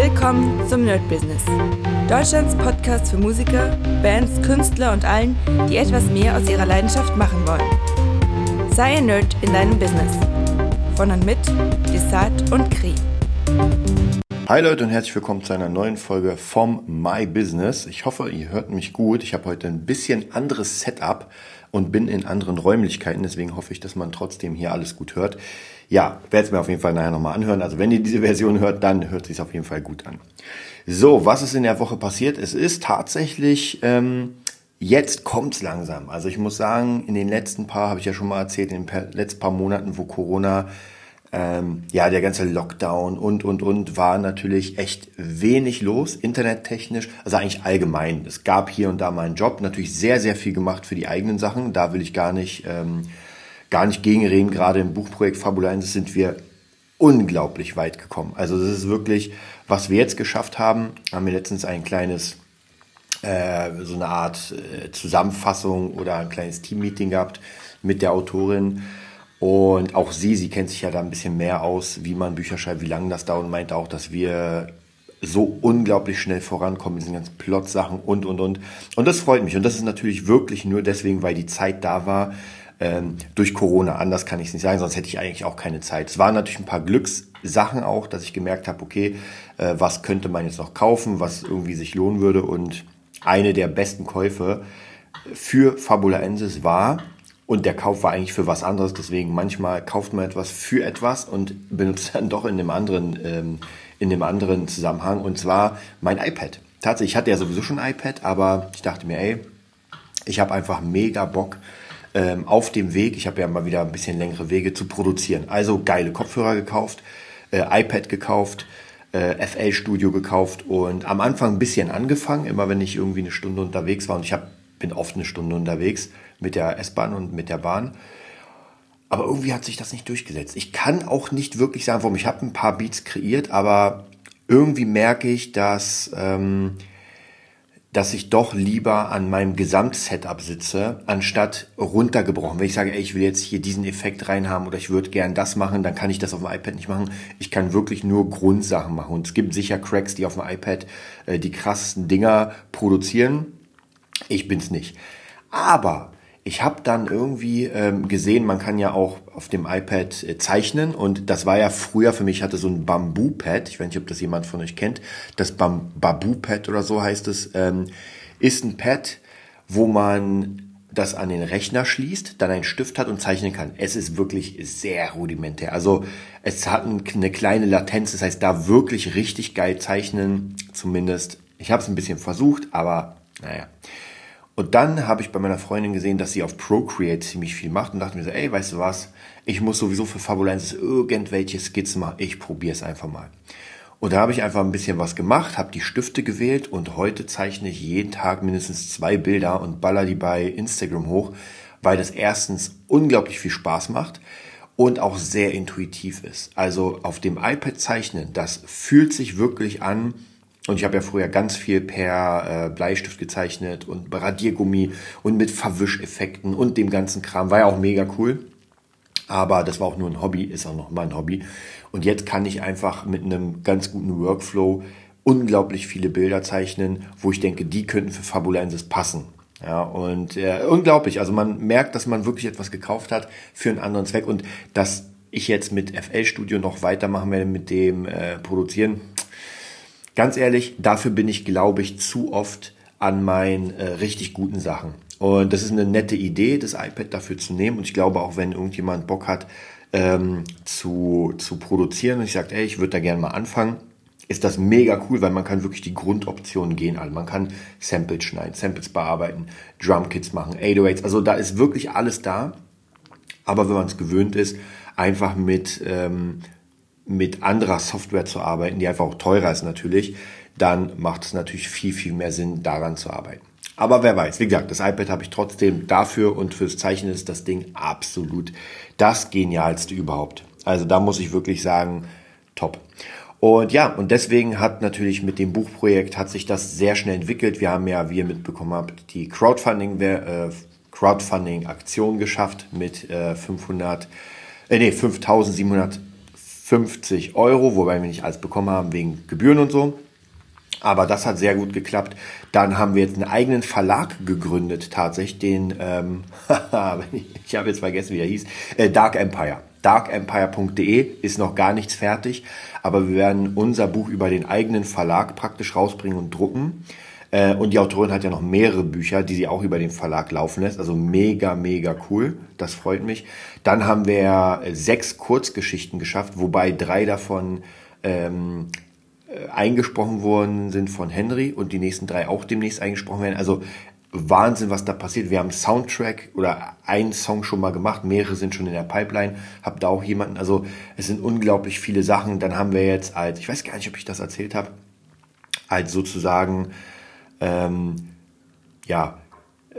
Willkommen zum Nerd Business. Deutschlands Podcast für Musiker, Bands, Künstler und allen, die etwas mehr aus ihrer Leidenschaft machen wollen. Sei ein Nerd in deinem Business. Von und mit Desart und Kri. Hi Leute und herzlich willkommen zu einer neuen Folge vom My Business. Ich hoffe, ihr hört mich gut. Ich habe heute ein bisschen anderes Setup und bin in anderen Räumlichkeiten. Deswegen hoffe ich, dass man trotzdem hier alles gut hört. Ja, werde es mir auf jeden Fall nachher nochmal anhören. Also wenn ihr diese Version hört, dann hört sich auf jeden Fall gut an. So, was ist in der Woche passiert? Es ist tatsächlich, ähm, jetzt kommt's langsam. Also ich muss sagen, in den letzten paar, habe ich ja schon mal erzählt, in den letzten paar Monaten, wo Corona ähm, ja, der ganze Lockdown und, und, und war natürlich echt wenig los, internettechnisch, also eigentlich allgemein. Es gab hier und da mal einen Job, natürlich sehr, sehr viel gemacht für die eigenen Sachen. Da will ich gar nicht, ähm, gar nicht gegenreden. Gerade im Buchprojekt Fabulensis sind wir unglaublich weit gekommen. Also das ist wirklich, was wir jetzt geschafft haben, haben wir letztens ein kleines, äh, so eine Art äh, Zusammenfassung oder ein kleines Teammeeting gehabt mit der Autorin und auch sie, sie kennt sich ja da ein bisschen mehr aus, wie man Bücher schreibt, wie lange das dauert und meint auch, dass wir so unglaublich schnell vorankommen mit diesen ganzen Plot-Sachen und, und, und. Und das freut mich. Und das ist natürlich wirklich nur deswegen, weil die Zeit da war, ähm, durch Corona. Anders kann ich es nicht sagen, sonst hätte ich eigentlich auch keine Zeit. Es waren natürlich ein paar Glückssachen auch, dass ich gemerkt habe, okay, äh, was könnte man jetzt noch kaufen, was irgendwie sich lohnen würde. Und eine der besten Käufe für Fabulaensis war, und der Kauf war eigentlich für was anderes. Deswegen manchmal kauft man etwas für etwas und benutzt dann doch in dem anderen, ähm, in dem anderen Zusammenhang. Und zwar mein iPad. Tatsächlich, ich hatte ja sowieso schon ein iPad, aber ich dachte mir, ey, ich habe einfach mega Bock ähm, auf dem Weg. Ich habe ja mal wieder ein bisschen längere Wege zu produzieren. Also geile Kopfhörer gekauft, äh, iPad gekauft, äh, FL Studio gekauft und am Anfang ein bisschen angefangen, immer wenn ich irgendwie eine Stunde unterwegs war und ich hab, bin oft eine Stunde unterwegs mit der S-Bahn und mit der Bahn. Aber irgendwie hat sich das nicht durchgesetzt. Ich kann auch nicht wirklich sagen, warum. Ich habe ein paar Beats kreiert, aber irgendwie merke ich, dass, ähm, dass ich doch lieber an meinem Gesamtsetup sitze, anstatt runtergebrochen. Wenn ich sage, ey, ich will jetzt hier diesen Effekt reinhaben oder ich würde gern das machen, dann kann ich das auf dem iPad nicht machen. Ich kann wirklich nur Grundsachen machen. Und es gibt sicher Cracks, die auf dem iPad äh, die krassesten Dinger produzieren. Ich bin's nicht. Aber ich habe dann irgendwie ähm, gesehen, man kann ja auch auf dem iPad äh, zeichnen und das war ja früher für mich, ich hatte so ein Bamboo-Pad, ich weiß nicht, ob das jemand von euch kennt, das Bam Babu-Pad oder so heißt es, ähm, ist ein Pad, wo man das an den Rechner schließt, dann einen Stift hat und zeichnen kann. Es ist wirklich sehr rudimentär. Also es hat eine kleine Latenz, das heißt, da wirklich richtig geil zeichnen, zumindest. Ich habe es ein bisschen versucht, aber naja. Und dann habe ich bei meiner Freundin gesehen, dass sie auf Procreate ziemlich viel macht und dachte mir so, ey, weißt du was, ich muss sowieso für Fabulensis irgendwelche Skizzen machen, ich probiere es einfach mal. Und da habe ich einfach ein bisschen was gemacht, habe die Stifte gewählt und heute zeichne ich jeden Tag mindestens zwei Bilder und baller die bei Instagram hoch, weil das erstens unglaublich viel Spaß macht und auch sehr intuitiv ist. Also auf dem iPad zeichnen, das fühlt sich wirklich an, und ich habe ja früher ganz viel per äh, Bleistift gezeichnet und Radiergummi und mit Verwischeffekten und dem ganzen Kram. War ja auch mega cool. Aber das war auch nur ein Hobby, ist auch noch mal ein Hobby. Und jetzt kann ich einfach mit einem ganz guten Workflow unglaublich viele Bilder zeichnen, wo ich denke, die könnten für Fabulensis passen. Ja, und äh, unglaublich. Also man merkt, dass man wirklich etwas gekauft hat für einen anderen Zweck und dass ich jetzt mit FL Studio noch weitermachen werde mit dem äh, Produzieren, ganz ehrlich, dafür bin ich, glaube ich, zu oft an meinen äh, richtig guten Sachen. Und das ist eine nette Idee, das iPad dafür zu nehmen. Und ich glaube auch, wenn irgendjemand Bock hat, ähm, zu, zu produzieren und ich sage, ey, ich würde da gerne mal anfangen, ist das mega cool, weil man kann wirklich die Grundoptionen gehen. Also man kann Samples schneiden, Samples bearbeiten, Drumkits machen, 808s. Also da ist wirklich alles da. Aber wenn man es gewöhnt ist, einfach mit ähm, mit anderer Software zu arbeiten, die einfach auch teurer ist natürlich, dann macht es natürlich viel, viel mehr Sinn, daran zu arbeiten. Aber wer weiß, wie gesagt, das iPad habe ich trotzdem dafür und fürs Zeichnen ist das Ding absolut das Genialste überhaupt. Also da muss ich wirklich sagen, top. Und ja, und deswegen hat natürlich mit dem Buchprojekt hat sich das sehr schnell entwickelt. Wir haben ja, wie ihr mitbekommen habt, die Crowdfunding, äh, Crowdfunding Aktion geschafft mit äh, 500, äh, nee, 5700 50 Euro, wobei wir nicht alles bekommen haben wegen Gebühren und so. Aber das hat sehr gut geklappt. Dann haben wir jetzt einen eigenen Verlag gegründet, tatsächlich, den, ähm, ich habe jetzt vergessen, wie er hieß, äh, Dark Empire. Darkempire.de ist noch gar nichts fertig, aber wir werden unser Buch über den eigenen Verlag praktisch rausbringen und drucken. Äh, und die Autorin hat ja noch mehrere Bücher, die sie auch über den Verlag laufen lässt. Also mega, mega cool. Das freut mich. Dann haben wir sechs Kurzgeschichten geschafft, wobei drei davon ähm, äh, eingesprochen worden sind von Henry und die nächsten drei auch demnächst eingesprochen werden. Also Wahnsinn, was da passiert. Wir haben Soundtrack oder einen Song schon mal gemacht, mehrere sind schon in der Pipeline. Hab da auch jemanden, also es sind unglaublich viele Sachen. Dann haben wir jetzt als, ich weiß gar nicht, ob ich das erzählt habe, als sozusagen, ähm, ja,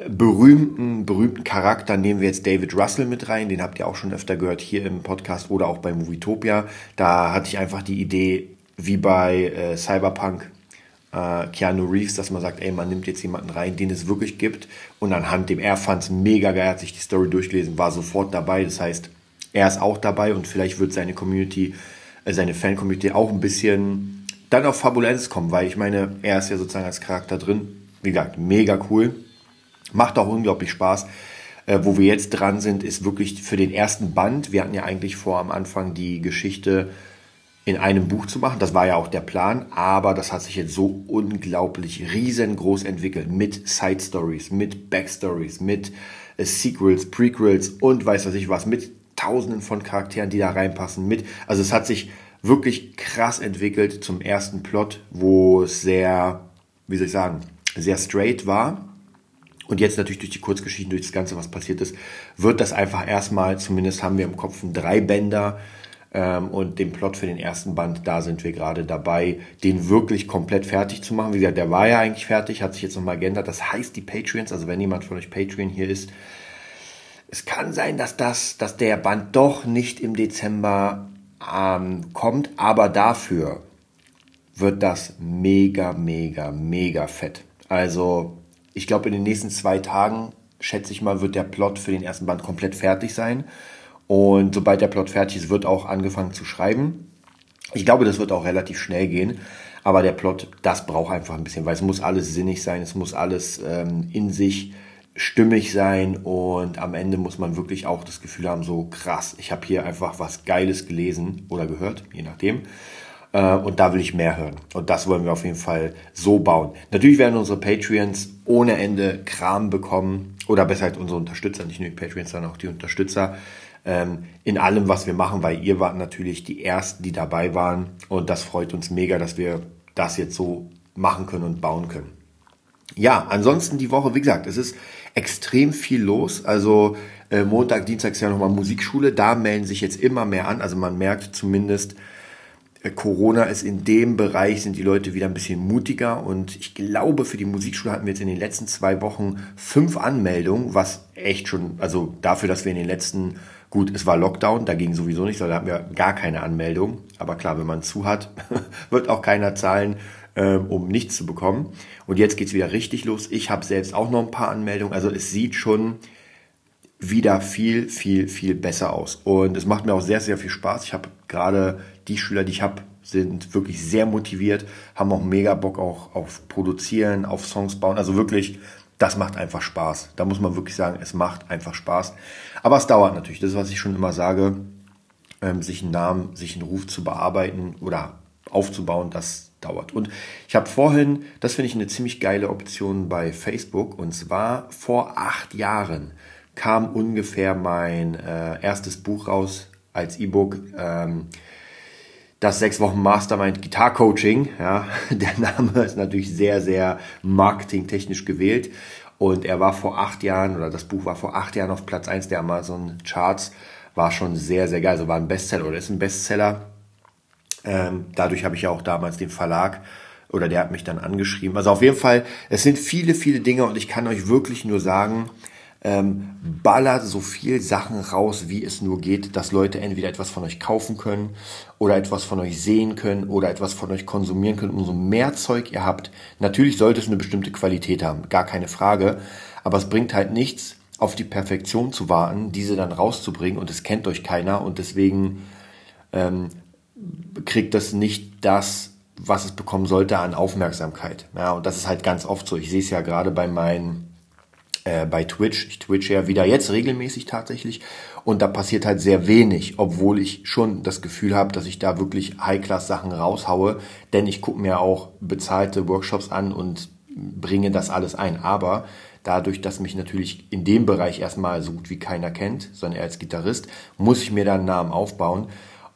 berühmten, berühmten Charakter nehmen wir jetzt David Russell mit rein. Den habt ihr auch schon öfter gehört hier im Podcast oder auch bei Movietopia. Da hatte ich einfach die Idee, wie bei äh, Cyberpunk äh, Keanu Reeves, dass man sagt, ey, man nimmt jetzt jemanden rein, den es wirklich gibt. Und anhand dem er fand es mega geil, hat sich die Story durchgelesen, war sofort dabei. Das heißt, er ist auch dabei und vielleicht wird seine Community, äh, seine Fan-Community auch ein bisschen dann auf Fabulenz kommen, weil ich meine, er ist ja sozusagen als Charakter drin. Wie gesagt, mega cool. Macht auch unglaublich Spaß. Äh, wo wir jetzt dran sind, ist wirklich für den ersten Band. Wir hatten ja eigentlich vor, am Anfang die Geschichte in einem Buch zu machen. Das war ja auch der Plan, aber das hat sich jetzt so unglaublich riesengroß entwickelt mit Side Stories, mit Backstories, mit äh, Sequels, Prequels und weiß was ich was, mit Tausenden von Charakteren, die da reinpassen, mit. Also es hat sich wirklich krass entwickelt zum ersten Plot, wo es sehr, wie soll ich sagen, sehr straight war. Und jetzt natürlich durch die Kurzgeschichten, durch das Ganze, was passiert ist, wird das einfach erstmal, zumindest haben wir im Kopf ein Dreibänder, ähm, und den Plot für den ersten Band, da sind wir gerade dabei, den wirklich komplett fertig zu machen. Wie gesagt, der war ja eigentlich fertig, hat sich jetzt nochmal geändert. Das heißt, die Patreons, also wenn jemand von euch Patreon hier ist, es kann sein, dass das, dass der Band doch nicht im Dezember ähm, kommt, aber dafür wird das mega, mega, mega fett. Also, ich glaube, in den nächsten zwei Tagen, schätze ich mal, wird der Plot für den ersten Band komplett fertig sein. Und sobald der Plot fertig ist, wird auch angefangen zu schreiben. Ich glaube, das wird auch relativ schnell gehen. Aber der Plot, das braucht einfach ein bisschen, weil es muss alles sinnig sein, es muss alles ähm, in sich stimmig sein und am Ende muss man wirklich auch das Gefühl haben, so krass, ich habe hier einfach was Geiles gelesen oder gehört, je nachdem. Äh, und da will ich mehr hören. Und das wollen wir auf jeden Fall so bauen. Natürlich werden unsere Patreons ohne Ende Kram bekommen oder besser halt unsere Unterstützer, nicht nur die Patreons, sondern auch die Unterstützer ähm, in allem, was wir machen, weil ihr wart natürlich die Ersten, die dabei waren. Und das freut uns mega, dass wir das jetzt so machen können und bauen können. Ja, ansonsten die Woche, wie gesagt, es ist extrem viel los. Also äh, Montag, Dienstag ist ja nochmal Musikschule. Da melden sich jetzt immer mehr an. Also man merkt zumindest, äh, Corona ist in dem Bereich, sind die Leute wieder ein bisschen mutiger. Und ich glaube, für die Musikschule hatten wir jetzt in den letzten zwei Wochen fünf Anmeldungen, was echt schon, also dafür, dass wir in den letzten Gut, es war Lockdown, da ging sowieso nicht, da hatten wir gar keine Anmeldung. Aber klar, wenn man zu hat, wird auch keiner zahlen, ähm, um nichts zu bekommen. Und jetzt geht's wieder richtig los. Ich habe selbst auch noch ein paar Anmeldungen. Also es sieht schon wieder viel, viel, viel besser aus. Und es macht mir auch sehr, sehr viel Spaß. Ich habe gerade die Schüler, die ich habe, sind wirklich sehr motiviert, haben auch mega Bock auch auf Produzieren, auf Songs bauen. Also wirklich das macht einfach Spaß. Da muss man wirklich sagen, es macht einfach Spaß. Aber es dauert natürlich. Das ist, was ich schon immer sage, ähm, sich einen Namen, sich einen Ruf zu bearbeiten oder aufzubauen, das dauert. Und ich habe vorhin, das finde ich eine ziemlich geile Option bei Facebook, und zwar vor acht Jahren kam ungefähr mein äh, erstes Buch raus als E-Book. Ähm, das sechs Wochen Mastermind Guitar Coaching. Ja, der Name ist natürlich sehr, sehr marketingtechnisch gewählt. Und er war vor acht Jahren, oder das Buch war vor acht Jahren auf Platz eins der Amazon Charts. War schon sehr, sehr geil. Also war ein Bestseller oder ist ein Bestseller. Ähm, dadurch habe ich ja auch damals den Verlag oder der hat mich dann angeschrieben. Also auf jeden Fall, es sind viele, viele Dinge und ich kann euch wirklich nur sagen, ähm, ballert so viel Sachen raus, wie es nur geht, dass Leute entweder etwas von euch kaufen können oder etwas von euch sehen können oder etwas von euch konsumieren können. Umso mehr Zeug ihr habt, natürlich sollte es eine bestimmte Qualität haben, gar keine Frage, aber es bringt halt nichts, auf die Perfektion zu warten, diese dann rauszubringen und es kennt euch keiner und deswegen ähm, kriegt das nicht das, was es bekommen sollte an Aufmerksamkeit. Ja, und das ist halt ganz oft so. Ich sehe es ja gerade bei meinen, äh, bei Twitch. Ich twitch ja wieder jetzt regelmäßig tatsächlich. Und da passiert halt sehr wenig, obwohl ich schon das Gefühl habe, dass ich da wirklich High-Class-Sachen raushaue. Denn ich gucke mir auch bezahlte Workshops an und bringe das alles ein. Aber dadurch, dass mich natürlich in dem Bereich erstmal so gut wie keiner kennt, sondern er als Gitarrist, muss ich mir da einen Namen aufbauen.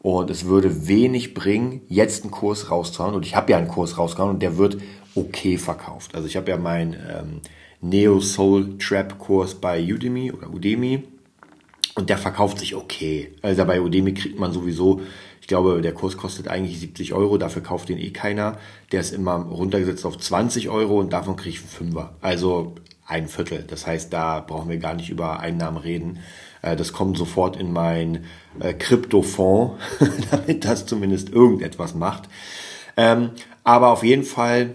Und es würde wenig bringen, jetzt einen Kurs rauszuhauen. Und ich habe ja einen Kurs rausgehauen und der wird okay verkauft. Also ich habe ja meinen ähm, Neo Soul Trap Kurs bei Udemy oder Udemy und der verkauft sich okay. Also bei Udemy kriegt man sowieso, ich glaube, der Kurs kostet eigentlich 70 Euro, dafür kauft den eh keiner. Der ist immer runtergesetzt auf 20 Euro und davon kriege ich einen Fünfer. Also ein Viertel. Das heißt, da brauchen wir gar nicht über Einnahmen reden. Äh, das kommt sofort in mein äh, Kryptofonds, damit das zumindest irgendetwas macht. Ähm, aber auf jeden Fall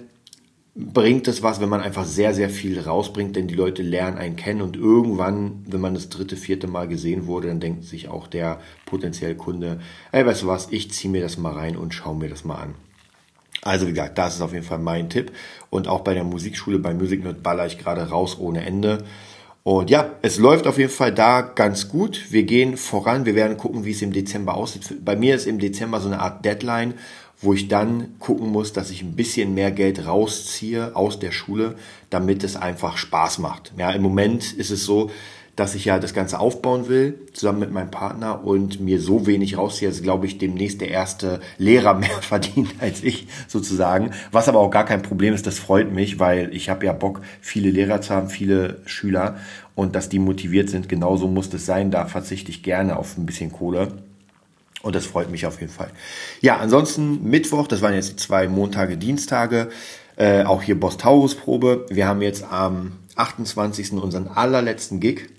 bringt es was, wenn man einfach sehr, sehr viel rausbringt, denn die Leute lernen einen kennen und irgendwann, wenn man das dritte, vierte Mal gesehen wurde, dann denkt sich auch der potenzielle Kunde, ey, weißt du was, ich ziehe mir das mal rein und schaue mir das mal an. Also wie gesagt, das ist auf jeden Fall mein Tipp. Und auch bei der Musikschule, bei Music Nerd baller ich gerade raus ohne Ende. Und ja, es läuft auf jeden Fall da ganz gut. Wir gehen voran. Wir werden gucken, wie es im Dezember aussieht. Bei mir ist im Dezember so eine Art Deadline wo ich dann gucken muss, dass ich ein bisschen mehr Geld rausziehe aus der Schule, damit es einfach Spaß macht. Ja, im Moment ist es so, dass ich ja das Ganze aufbauen will, zusammen mit meinem Partner und mir so wenig rausziehe, dass, glaube ich, demnächst der erste Lehrer mehr verdient als ich sozusagen. Was aber auch gar kein Problem ist, das freut mich, weil ich habe ja Bock, viele Lehrer zu haben, viele Schüler und dass die motiviert sind, genauso muss das sein. Da verzichte ich gerne auf ein bisschen Kohle. Und das freut mich auf jeden Fall. Ja, ansonsten Mittwoch, das waren jetzt zwei Montage, Dienstage, äh, auch hier Boss Taurus Probe. Wir haben jetzt am 28. unseren allerletzten Gig.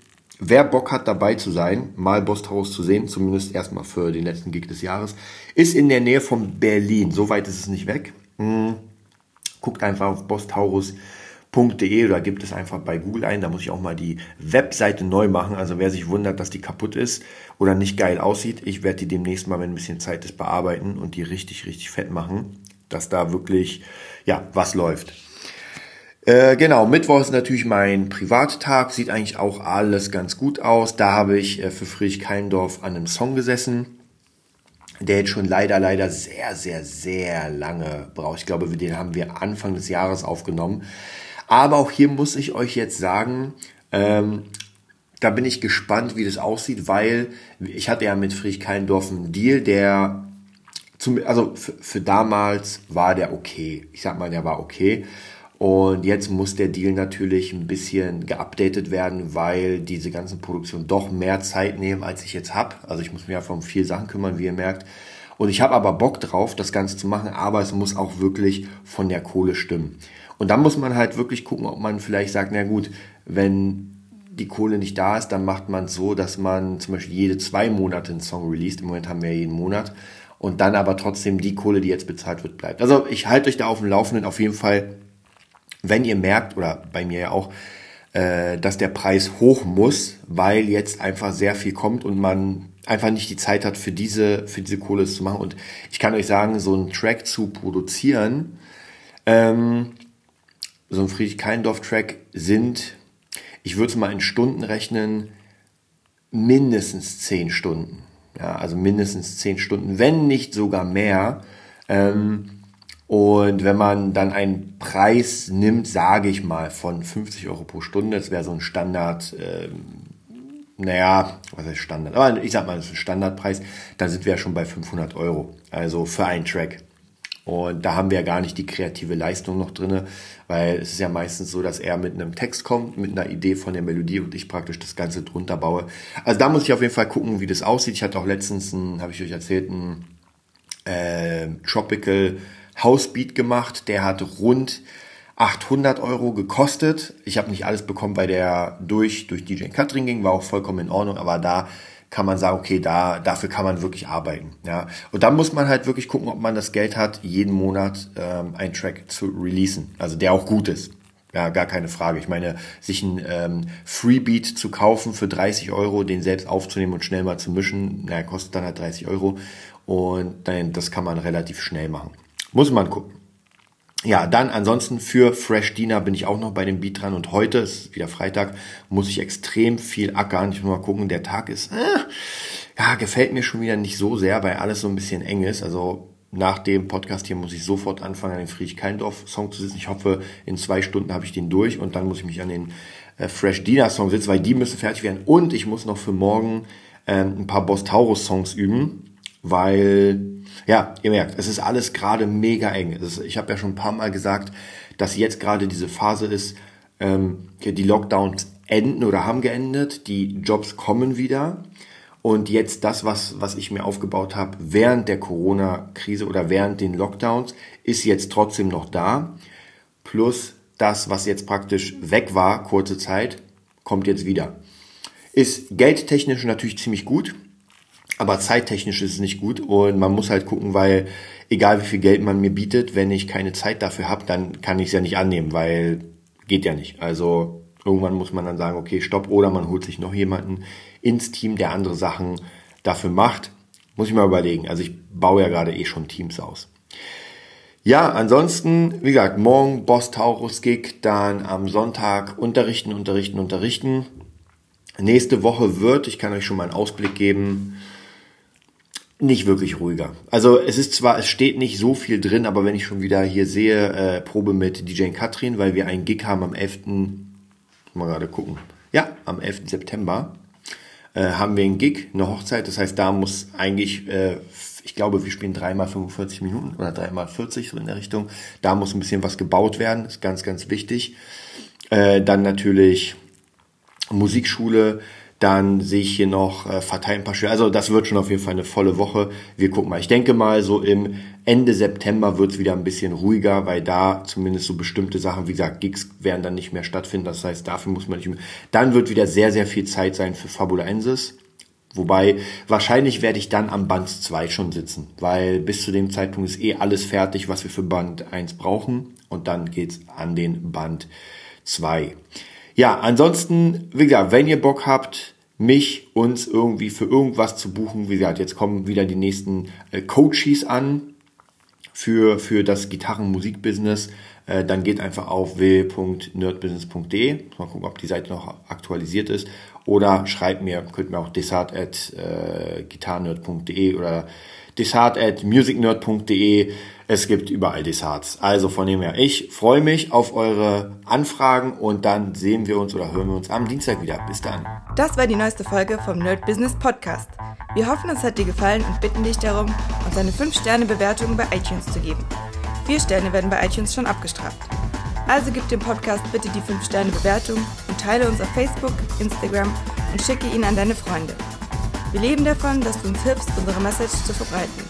Wer Bock hat, dabei zu sein, mal Boss Taurus zu sehen, zumindest erstmal für den letzten Gig des Jahres, ist in der Nähe von Berlin. So weit ist es nicht weg. Hm. Guckt einfach auf Boss Taurus .de oder gibt es einfach bei Google ein. Da muss ich auch mal die Webseite neu machen. Also wer sich wundert, dass die kaputt ist oder nicht geil aussieht, ich werde die demnächst mal, wenn ein bisschen Zeit ist, bearbeiten und die richtig, richtig fett machen, dass da wirklich, ja, was läuft. Äh, genau, Mittwoch ist natürlich mein Privattag, sieht eigentlich auch alles ganz gut aus. Da habe ich äh, für Friedrich Keindorf an einem Song gesessen der jetzt schon leider, leider sehr, sehr, sehr lange braucht. Ich glaube, den haben wir Anfang des Jahres aufgenommen. Aber auch hier muss ich euch jetzt sagen, ähm, da bin ich gespannt, wie das aussieht, weil ich hatte ja mit Friedrich Keindorf einen Deal, der zum, also für, für damals war der okay. Ich sag mal, der war okay. Und jetzt muss der Deal natürlich ein bisschen geupdatet werden, weil diese ganzen Produktionen doch mehr Zeit nehmen, als ich jetzt hab. Also ich muss mich ja von vier Sachen kümmern, wie ihr merkt. Und ich habe aber Bock drauf, das Ganze zu machen, aber es muss auch wirklich von der Kohle stimmen. Und dann muss man halt wirklich gucken, ob man vielleicht sagt, na gut, wenn die Kohle nicht da ist, dann macht man es so, dass man zum Beispiel jede zwei Monate einen Song released. Im Moment haben wir ja jeden Monat. Und dann aber trotzdem die Kohle, die jetzt bezahlt wird, bleibt. Also ich halte euch da auf dem Laufenden auf jeden Fall, wenn ihr merkt, oder bei mir ja auch, äh, dass der Preis hoch muss, weil jetzt einfach sehr viel kommt und man einfach nicht die Zeit hat, für diese, für diese Kohle zu machen. Und ich kann euch sagen, so einen Track zu produzieren, ähm, so ein Friedrich-Keindorf-Track sind, ich würde es mal in Stunden rechnen, mindestens zehn Stunden. Ja, also mindestens zehn Stunden, wenn nicht sogar mehr. Ähm, und wenn man dann einen Preis nimmt, sage ich mal, von 50 Euro pro Stunde, das wäre so ein Standard, ähm, naja, was heißt Standard? Aber ich sag mal, das ist ein Standardpreis, dann sind wir ja schon bei 500 Euro. Also für einen Track. Und da haben wir ja gar nicht die kreative Leistung noch drinne, weil es ist ja meistens so, dass er mit einem Text kommt, mit einer Idee von der Melodie und ich praktisch das Ganze drunter baue. Also da muss ich auf jeden Fall gucken, wie das aussieht. Ich hatte auch letztens, habe ich euch erzählt, ein äh, Tropical House Beat gemacht. Der hat rund 800 Euro gekostet. Ich habe nicht alles bekommen, weil der durch, durch DJ Katrin ging, war auch vollkommen in Ordnung, aber da kann man sagen, okay, da, dafür kann man wirklich arbeiten. Ja. Und dann muss man halt wirklich gucken, ob man das Geld hat, jeden Monat ähm, einen Track zu releasen. Also der auch gut ist. Ja, gar keine Frage. Ich meine, sich ein ähm, Freebeat zu kaufen für 30 Euro, den selbst aufzunehmen und schnell mal zu mischen, naja, kostet dann halt 30 Euro. Und dann, das kann man relativ schnell machen. Muss man gucken. Ja, dann ansonsten für Fresh Dina bin ich auch noch bei dem Beat dran und heute ist wieder Freitag, muss ich extrem viel ackern. Ich muss mal gucken, der Tag ist, äh, ja, gefällt mir schon wieder nicht so sehr, weil alles so ein bisschen eng ist. Also nach dem Podcast hier muss ich sofort anfangen, an den Friedrich Keindorf Song zu sitzen. Ich hoffe, in zwei Stunden habe ich den durch und dann muss ich mich an den äh, Fresh Dina Song sitzen, weil die müssen fertig werden. Und ich muss noch für morgen ähm, ein paar Boss Taurus Songs üben, weil, ja, ihr merkt, es ist alles gerade mega eng. Ist, ich habe ja schon ein paar Mal gesagt, dass jetzt gerade diese Phase ist, ähm, die Lockdowns enden oder haben geendet, die Jobs kommen wieder. Und jetzt das, was, was ich mir aufgebaut habe während der Corona-Krise oder während den Lockdowns, ist jetzt trotzdem noch da. Plus das, was jetzt praktisch weg war, kurze Zeit, kommt jetzt wieder. Ist geldtechnisch natürlich ziemlich gut, aber zeittechnisch ist es nicht gut und man muss halt gucken, weil egal wie viel Geld man mir bietet, wenn ich keine Zeit dafür habe, dann kann ich es ja nicht annehmen, weil geht ja nicht. Also irgendwann muss man dann sagen, okay, stopp, oder man holt sich noch jemanden ins Team, der andere Sachen dafür macht. Muss ich mal überlegen. Also ich baue ja gerade eh schon Teams aus. Ja, ansonsten, wie gesagt, morgen Boss Taurus Gig, dann am Sonntag unterrichten, unterrichten, unterrichten. Nächste Woche wird, ich kann euch schon mal einen Ausblick geben, nicht wirklich ruhiger. Also es ist zwar, es steht nicht so viel drin, aber wenn ich schon wieder hier sehe, äh, Probe mit DJ Katrin, weil wir einen Gig haben am 11. Mal gerade gucken. Ja, am 11. September äh, haben wir einen Gig, eine Hochzeit. Das heißt, da muss eigentlich, äh, ich glaube, wir spielen dreimal 45 Minuten oder dreimal 40 so in der Richtung. Da muss ein bisschen was gebaut werden, ist ganz, ganz wichtig. Äh, dann natürlich Musikschule, dann sehe ich hier noch äh, verteilen ein paar Schüler. Also das wird schon auf jeden Fall eine volle Woche. Wir gucken mal. Ich denke mal, so im Ende September wird es wieder ein bisschen ruhiger, weil da zumindest so bestimmte Sachen, wie gesagt, Gigs werden dann nicht mehr stattfinden. Das heißt, dafür muss man nicht mehr. Dann wird wieder sehr, sehr viel Zeit sein für Fabulensis. Wobei, wahrscheinlich werde ich dann am Band 2 schon sitzen, weil bis zu dem Zeitpunkt ist eh alles fertig, was wir für Band 1 brauchen. Und dann geht's an den Band 2. Ja, ansonsten, wie gesagt, wenn ihr Bock habt, mich, uns irgendwie für irgendwas zu buchen, wie gesagt, jetzt kommen wieder die nächsten äh, Coaches an für, für das Gitarrenmusikbusiness, äh, dann geht einfach auf w.nerdbusiness.de. Mal gucken, ob die Seite noch aktualisiert ist. Oder schreibt mir, könnt mir auch desart at äh, oder desart at musicnerd.de. Es gibt überall Desarts. Also von dem her, ich freue mich auf eure Anfragen und dann sehen wir uns oder hören wir uns am Dienstag wieder. Bis dann. Das war die neueste Folge vom Nerd Business Podcast. Wir hoffen, es hat dir gefallen und bitten dich darum, uns eine 5-Sterne-Bewertung bei iTunes zu geben. Vier Sterne werden bei iTunes schon abgestraft. Also gib dem Podcast bitte die 5-Sterne-Bewertung und teile uns auf Facebook, Instagram und schicke ihn an deine Freunde. Wir leben davon, dass du uns hilfst, unsere Message zu verbreiten.